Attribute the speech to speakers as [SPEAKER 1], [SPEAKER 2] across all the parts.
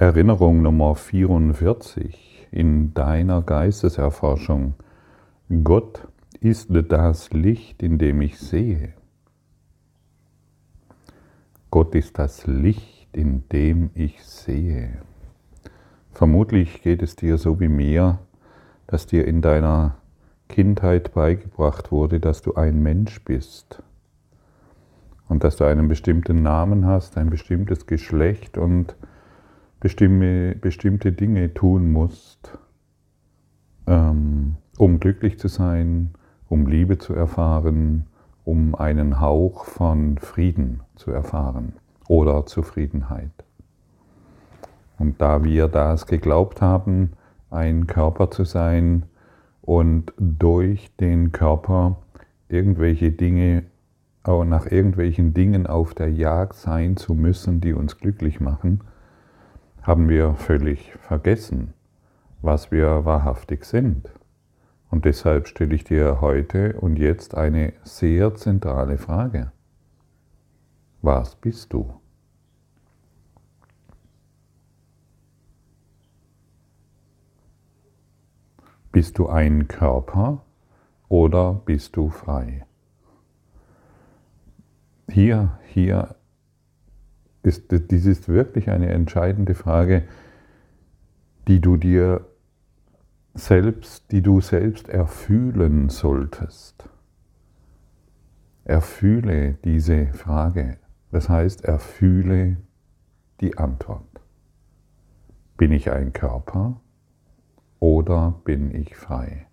[SPEAKER 1] Erinnerung Nummer 44 in deiner Geisteserforschung. Gott ist das Licht, in dem ich sehe. Gott ist das Licht, in dem ich sehe. Vermutlich geht es dir so wie mir, dass dir in deiner Kindheit beigebracht wurde, dass du ein Mensch bist und dass du einen bestimmten Namen hast, ein bestimmtes Geschlecht und bestimmte, bestimmte Dinge tun musst, ähm, um glücklich zu sein, um Liebe zu erfahren, um einen Hauch von Frieden zu erfahren oder Zufriedenheit. Und da wir das geglaubt haben, ein Körper zu sein und durch den Körper irgendwelche Dinge, nach irgendwelchen Dingen auf der Jagd sein zu müssen, die uns glücklich machen, haben wir völlig vergessen, was wir wahrhaftig sind. Und deshalb stelle ich dir heute und jetzt eine sehr zentrale Frage. Was bist du? Bist du ein Körper oder bist du frei? Hier, hier ist, dies ist wirklich eine entscheidende Frage, die du dir selbst, die du selbst erfühlen solltest. Erfühle diese Frage. Das heißt, erfühle die Antwort. Bin ich ein Körper oder bin ich frei?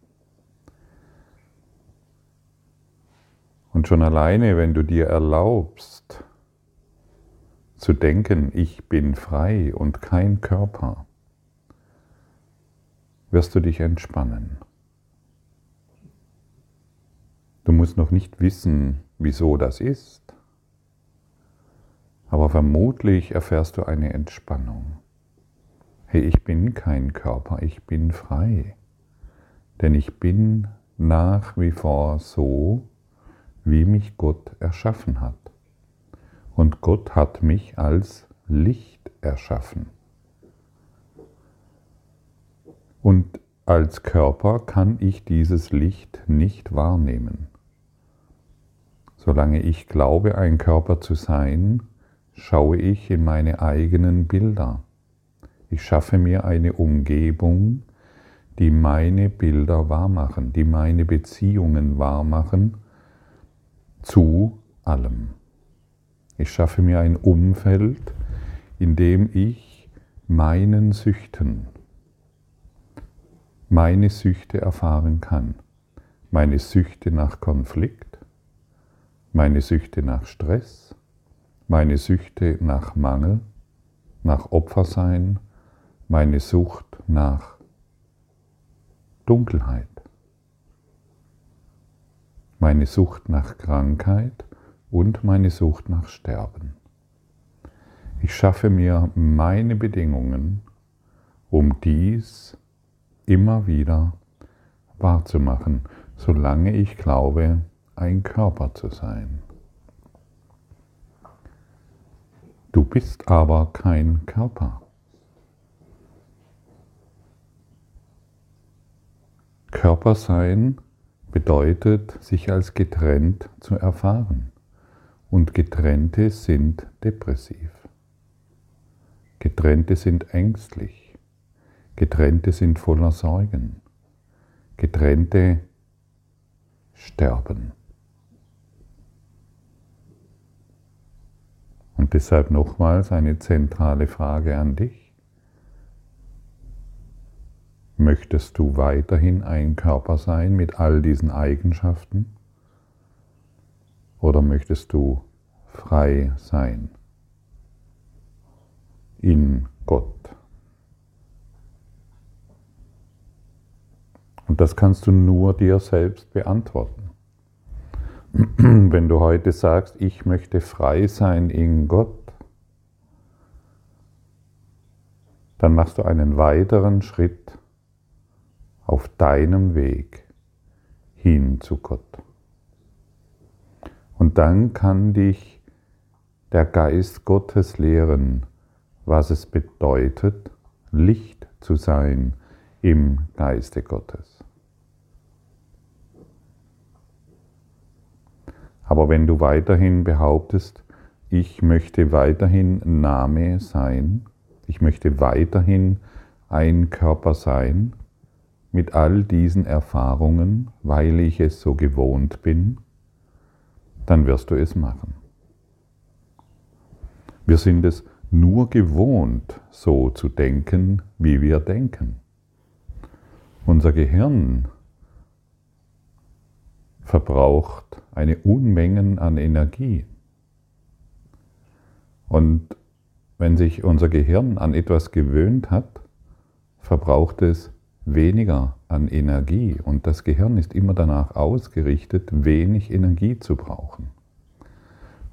[SPEAKER 1] Und schon alleine, wenn du dir erlaubst zu denken, ich bin frei und kein Körper, wirst du dich entspannen. Du musst noch nicht wissen, wieso das ist, aber vermutlich erfährst du eine Entspannung. Hey, ich bin kein Körper, ich bin frei, denn ich bin nach wie vor so, wie mich Gott erschaffen hat. Und Gott hat mich als Licht erschaffen. Und als Körper kann ich dieses Licht nicht wahrnehmen. Solange ich glaube, ein Körper zu sein, schaue ich in meine eigenen Bilder. Ich schaffe mir eine Umgebung, die meine Bilder wahrmachen, die meine Beziehungen wahrmachen zu allem. Ich schaffe mir ein Umfeld, in dem ich meinen Süchten meine Süchte erfahren kann. Meine Süchte nach Konflikt, meine Süchte nach Stress, meine Süchte nach Mangel, nach Opfersein, meine Sucht nach Dunkelheit, meine Sucht nach Krankheit und meine Sucht nach Sterben. Ich schaffe mir meine Bedingungen, um dies immer wieder wahrzumachen, solange ich glaube, ein Körper zu sein. Du bist aber kein Körper. Körpersein bedeutet, sich als getrennt zu erfahren. Und getrennte sind depressiv. Getrennte sind ängstlich. Getrennte sind voller Sorgen. Getrennte sterben. Und deshalb nochmals eine zentrale Frage an dich. Möchtest du weiterhin ein Körper sein mit all diesen Eigenschaften? Oder möchtest du frei sein in Gott? Und das kannst du nur dir selbst beantworten. Wenn du heute sagst, ich möchte frei sein in Gott, dann machst du einen weiteren Schritt auf deinem Weg hin zu Gott. Und dann kann dich der Geist Gottes lehren, was es bedeutet, Licht zu sein im Geiste Gottes. Aber wenn du weiterhin behauptest, ich möchte weiterhin Name sein, ich möchte weiterhin ein Körper sein, mit all diesen Erfahrungen, weil ich es so gewohnt bin, dann wirst du es machen. Wir sind es nur gewohnt, so zu denken, wie wir denken. Unser Gehirn verbraucht eine Unmengen an Energie. Und wenn sich unser Gehirn an etwas gewöhnt hat, verbraucht es weniger an Energie. Und das Gehirn ist immer danach ausgerichtet, wenig Energie zu brauchen.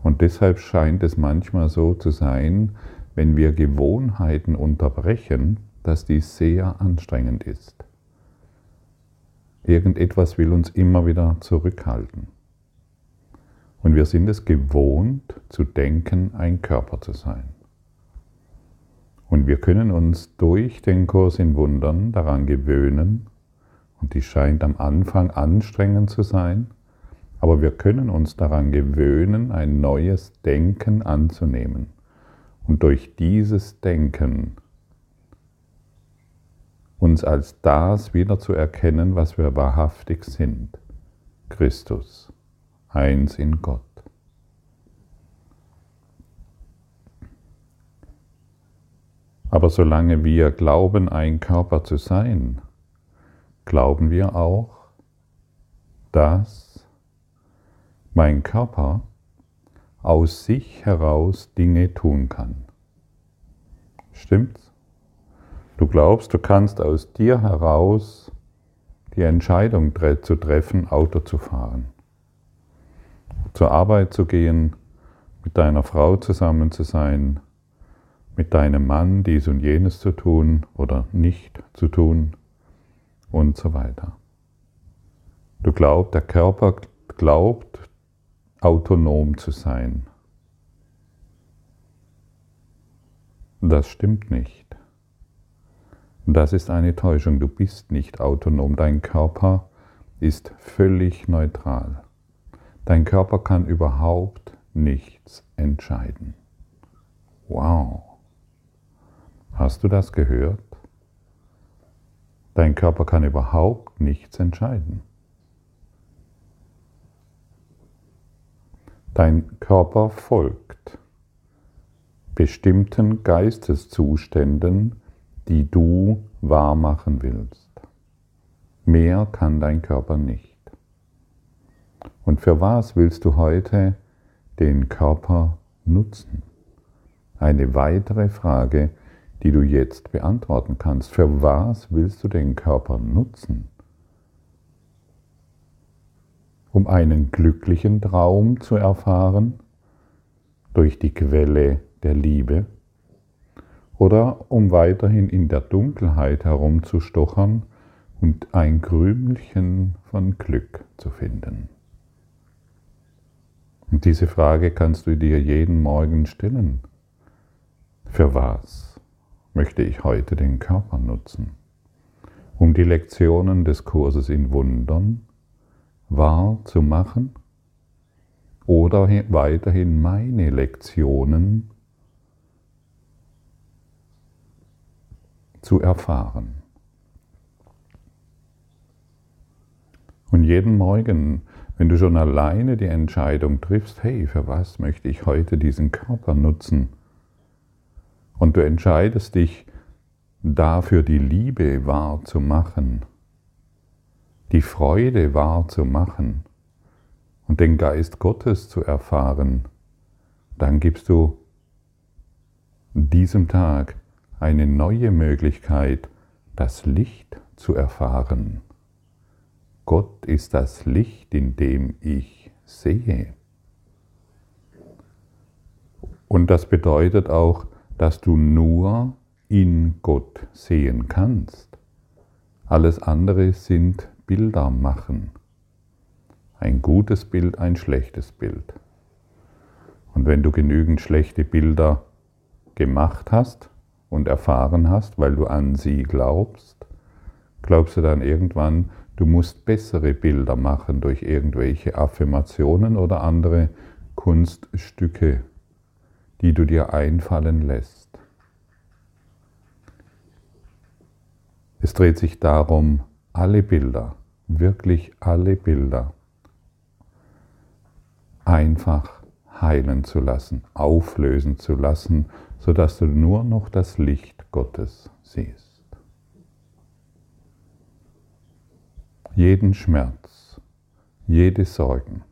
[SPEAKER 1] Und deshalb scheint es manchmal so zu sein, wenn wir Gewohnheiten unterbrechen, dass dies sehr anstrengend ist. Irgendetwas will uns immer wieder zurückhalten. Und wir sind es gewohnt zu denken, ein Körper zu sein. Und wir können uns durch den Kurs in Wundern daran gewöhnen, und die scheint am Anfang anstrengend zu sein, aber wir können uns daran gewöhnen, ein neues Denken anzunehmen. Und durch dieses Denken uns als das wieder zu erkennen, was wir wahrhaftig sind. Christus, eins in Gott. Aber solange wir glauben, ein Körper zu sein, glauben wir auch, dass mein Körper aus sich heraus Dinge tun kann. Stimmt's? Du glaubst, du kannst aus dir heraus die Entscheidung zu treffen, Auto zu fahren, zur Arbeit zu gehen, mit deiner Frau zusammen zu sein, mit deinem Mann dies und jenes zu tun oder nicht zu tun und so weiter. Du glaubst, der Körper glaubt, autonom zu sein. Das stimmt nicht. Das ist eine Täuschung. Du bist nicht autonom. Dein Körper ist völlig neutral. Dein Körper kann überhaupt nichts entscheiden. Wow. Hast du das gehört? Dein Körper kann überhaupt nichts entscheiden. Dein Körper folgt bestimmten Geisteszuständen, die du wahrmachen willst. Mehr kann dein Körper nicht. Und für was willst du heute den Körper nutzen? Eine weitere Frage, die du jetzt beantworten kannst. Für was willst du den Körper nutzen? um einen glücklichen Traum zu erfahren durch die Quelle der Liebe oder um weiterhin in der Dunkelheit herumzustochern und ein Krümelchen von Glück zu finden. Und diese Frage kannst du dir jeden Morgen stellen. Für was möchte ich heute den Körper nutzen? Um die Lektionen des Kurses in Wundern wahr zu machen oder weiterhin meine Lektionen zu erfahren. Und jeden Morgen, wenn du schon alleine die Entscheidung triffst, hey, für was möchte ich heute diesen Körper nutzen? Und du entscheidest dich dafür, die Liebe wahr zu machen, die Freude wahrzumachen und den Geist Gottes zu erfahren, dann gibst du diesem Tag eine neue Möglichkeit, das Licht zu erfahren. Gott ist das Licht, in dem ich sehe. Und das bedeutet auch, dass du nur in Gott sehen kannst. Alles andere sind Bilder machen. Ein gutes Bild, ein schlechtes Bild. Und wenn du genügend schlechte Bilder gemacht hast und erfahren hast, weil du an sie glaubst, glaubst du dann irgendwann, du musst bessere Bilder machen durch irgendwelche Affirmationen oder andere Kunststücke, die du dir einfallen lässt. Es dreht sich darum, alle Bilder, wirklich alle Bilder, einfach heilen zu lassen, auflösen zu lassen, sodass du nur noch das Licht Gottes siehst. Jeden Schmerz, jede Sorgen,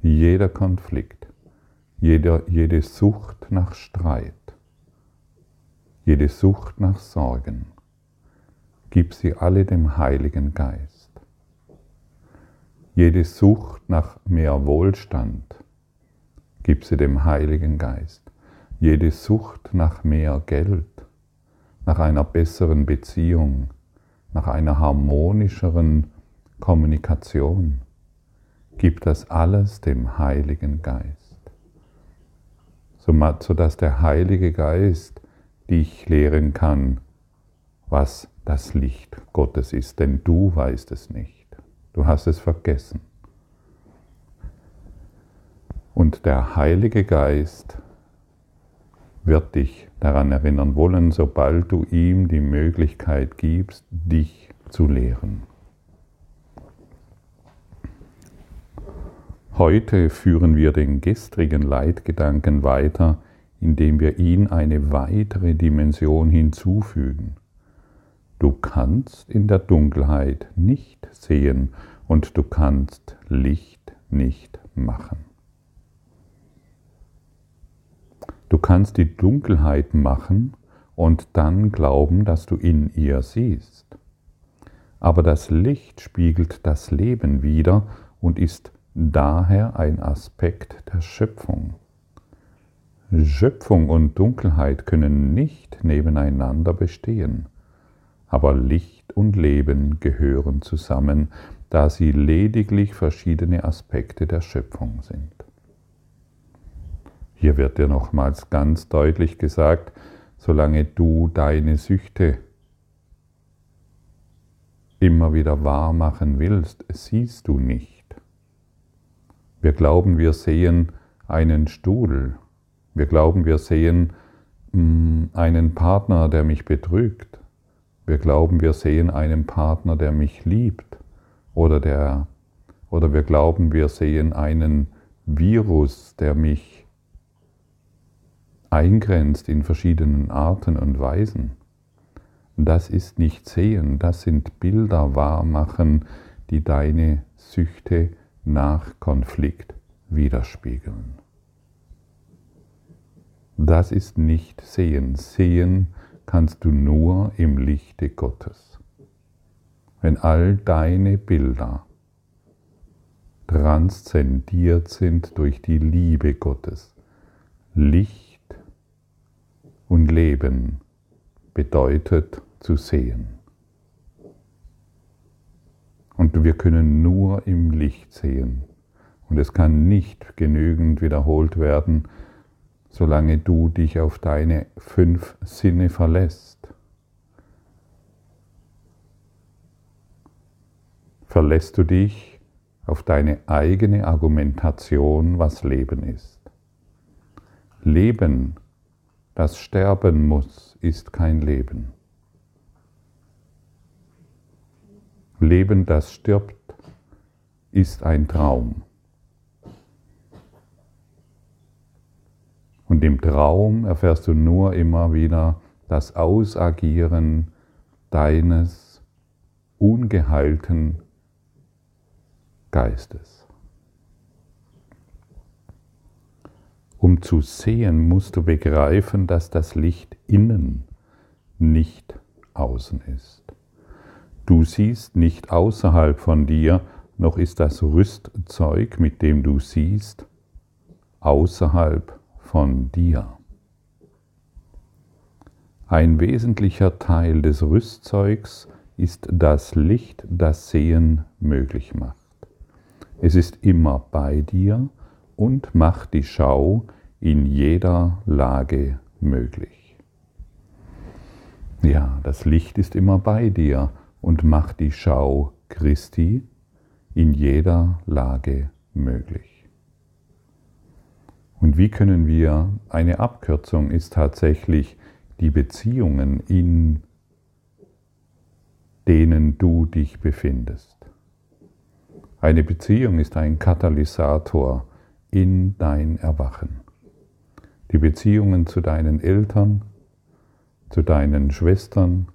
[SPEAKER 1] jeder Konflikt, jede, jede Sucht nach Streit, jede Sucht nach Sorgen, gib sie alle dem Heiligen Geist. Jede Sucht nach mehr Wohlstand, gib sie dem Heiligen Geist. Jede Sucht nach mehr Geld, nach einer besseren Beziehung, nach einer harmonischeren Kommunikation, gib das alles dem Heiligen Geist, sodass der Heilige Geist dich lehren kann, was das Licht Gottes ist, denn du weißt es nicht. Du hast es vergessen. Und der Heilige Geist wird dich daran erinnern wollen, sobald du ihm die Möglichkeit gibst, dich zu lehren. Heute führen wir den gestrigen Leitgedanken weiter, indem wir ihn eine weitere Dimension hinzufügen. Du kannst in der Dunkelheit nicht sehen und du kannst Licht nicht machen. Du kannst die Dunkelheit machen und dann glauben, dass du in ihr siehst. Aber das Licht spiegelt das Leben wider und ist daher ein Aspekt der Schöpfung. Schöpfung und Dunkelheit können nicht nebeneinander bestehen aber Licht und Leben gehören zusammen, da sie lediglich verschiedene Aspekte der Schöpfung sind. Hier wird dir nochmals ganz deutlich gesagt, solange du deine Süchte immer wieder wahr machen willst, siehst du nicht. Wir glauben, wir sehen einen Stuhl. Wir glauben, wir sehen mm, einen Partner, der mich betrügt. Wir glauben, wir sehen einen Partner, der mich liebt. Oder, der, oder wir glauben, wir sehen einen Virus, der mich eingrenzt in verschiedenen Arten und Weisen. Das ist nicht sehen, das sind Bilder wahrmachen, die deine Süchte nach Konflikt widerspiegeln. Das ist nicht sehen. Sehen kannst du nur im Lichte Gottes. Wenn all deine Bilder transzendiert sind durch die Liebe Gottes. Licht und Leben bedeutet zu sehen. Und wir können nur im Licht sehen. Und es kann nicht genügend wiederholt werden, solange du dich auf deine fünf Sinne verlässt. Verlässt du dich auf deine eigene Argumentation, was Leben ist. Leben, das sterben muss, ist kein Leben. Leben, das stirbt, ist ein Traum. Und im Traum erfährst du nur immer wieder das Ausagieren deines ungeheilten Geistes. Um zu sehen, musst du begreifen, dass das Licht innen, nicht außen ist. Du siehst nicht außerhalb von dir, noch ist das Rüstzeug, mit dem du siehst, außerhalb von dir. Ein wesentlicher Teil des Rüstzeugs ist das Licht, das Sehen möglich macht. Es ist immer bei dir und macht die Schau in jeder Lage möglich. Ja, das Licht ist immer bei dir und macht die Schau Christi in jeder Lage möglich. Und wie können wir, eine Abkürzung ist tatsächlich die Beziehungen, in denen du dich befindest. Eine Beziehung ist ein Katalysator in dein Erwachen. Die Beziehungen zu deinen Eltern, zu deinen Schwestern,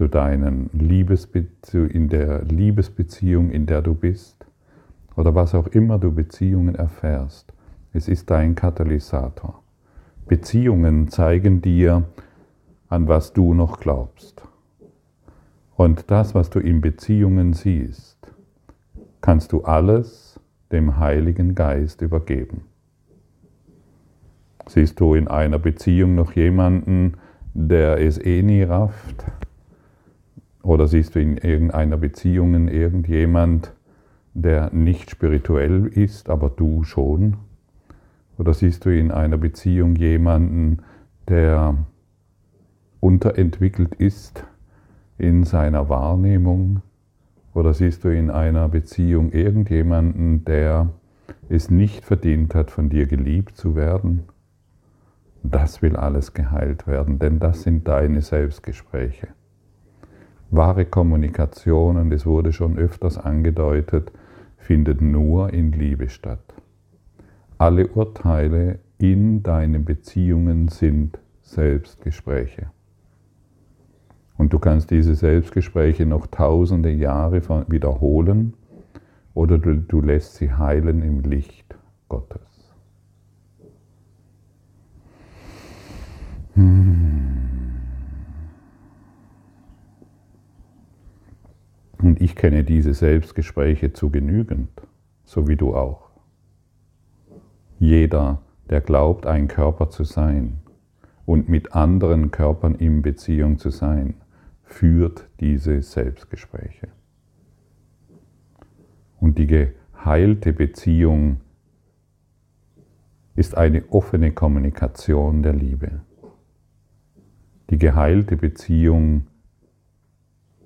[SPEAKER 1] zu deinen Liebesbe in der Liebesbeziehung, in der du bist, oder was auch immer du Beziehungen erfährst. Es ist dein Katalysator. Beziehungen zeigen dir, an was du noch glaubst. Und das, was du in Beziehungen siehst, kannst du alles dem Heiligen Geist übergeben. Siehst du in einer Beziehung noch jemanden, der es eh nie rafft? Oder siehst du in irgendeiner Beziehung irgendjemand, der nicht spirituell ist, aber du schon? Oder siehst du in einer Beziehung jemanden, der unterentwickelt ist in seiner Wahrnehmung? Oder siehst du in einer Beziehung irgendjemanden, der es nicht verdient hat, von dir geliebt zu werden? Das will alles geheilt werden, denn das sind deine Selbstgespräche. Wahre Kommunikation, und es wurde schon öfters angedeutet, findet nur in Liebe statt. Alle Urteile in deinen Beziehungen sind Selbstgespräche. Und du kannst diese Selbstgespräche noch tausende Jahre wiederholen oder du, lässt sie heilen im Licht Gottes. Hm. Und ich kenne diese Selbstgespräche zu genügend, so wie du auch. Jeder, der glaubt, ein Körper zu sein und mit anderen Körpern in Beziehung zu sein, führt diese Selbstgespräche. Und die geheilte Beziehung ist eine offene Kommunikation der Liebe. Die geheilte Beziehung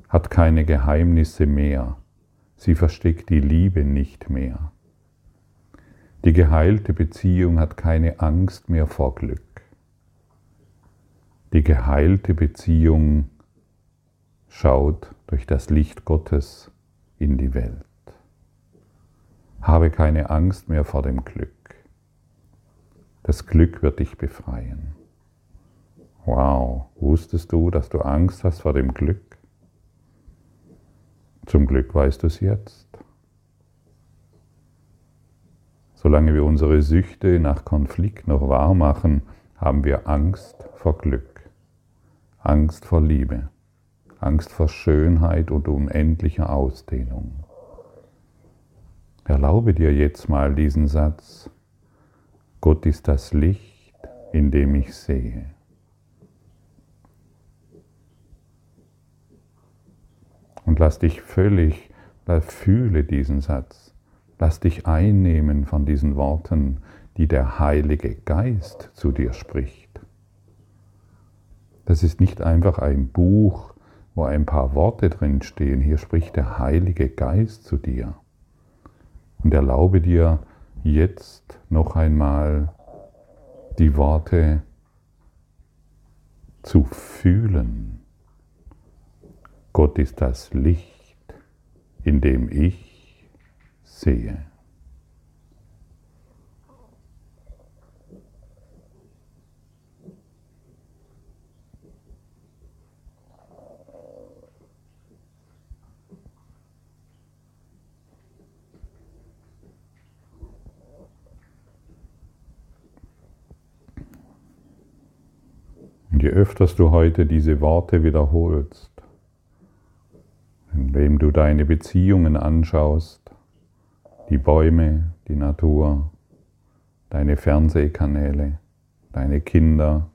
[SPEAKER 1] hat keine Geheimnisse mehr. Sie versteckt die Liebe nicht mehr. Die geheilte Beziehung hat keine Angst mehr vor Glück. Die geheilte Beziehung schaut durch das Licht Gottes in die Welt. Habe keine Angst mehr vor dem Glück. Das Glück wird dich befreien. Wow, wusstest du, dass du Angst hast vor dem Glück? Zum Glück weißt du es jetzt. Solange wir unsere Süchte nach Konflikt noch wahr machen, haben wir Angst vor Glück, Angst vor Liebe. Angst vor Schönheit und unendlicher Ausdehnung. Erlaube dir jetzt mal diesen Satz, Gott ist das Licht, in dem ich sehe. Und lass dich völlig, fühle diesen Satz, lass dich einnehmen von diesen Worten, die der Heilige Geist zu dir spricht. Das ist nicht einfach ein Buch, wo ein paar Worte drin stehen. Hier spricht der Heilige Geist zu dir. Und erlaube dir jetzt noch einmal die Worte zu fühlen. Gott ist das Licht, in dem ich sehe. je öfters du heute diese Worte wiederholst, indem du deine Beziehungen anschaust, die Bäume, die Natur, deine Fernsehkanäle, deine Kinder,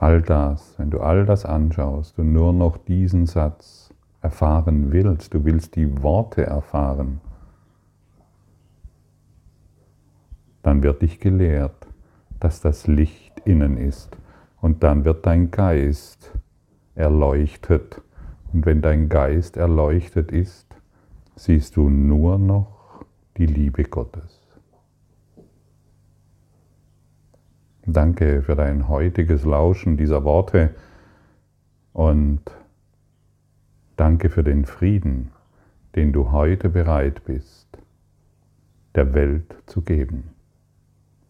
[SPEAKER 1] all das, wenn du all das anschaust und nur noch diesen Satz erfahren willst, du willst die Worte erfahren, dann wird dich gelehrt, dass das Licht innen ist. Und dann wird dein Geist erleuchtet. Und wenn dein Geist erleuchtet ist, siehst du nur noch die Liebe Gottes. Danke für dein heutiges Lauschen dieser Worte und danke für den Frieden, den du heute bereit bist, der Welt zu geben.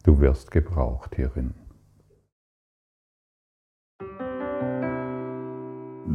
[SPEAKER 1] Du wirst gebraucht hierin.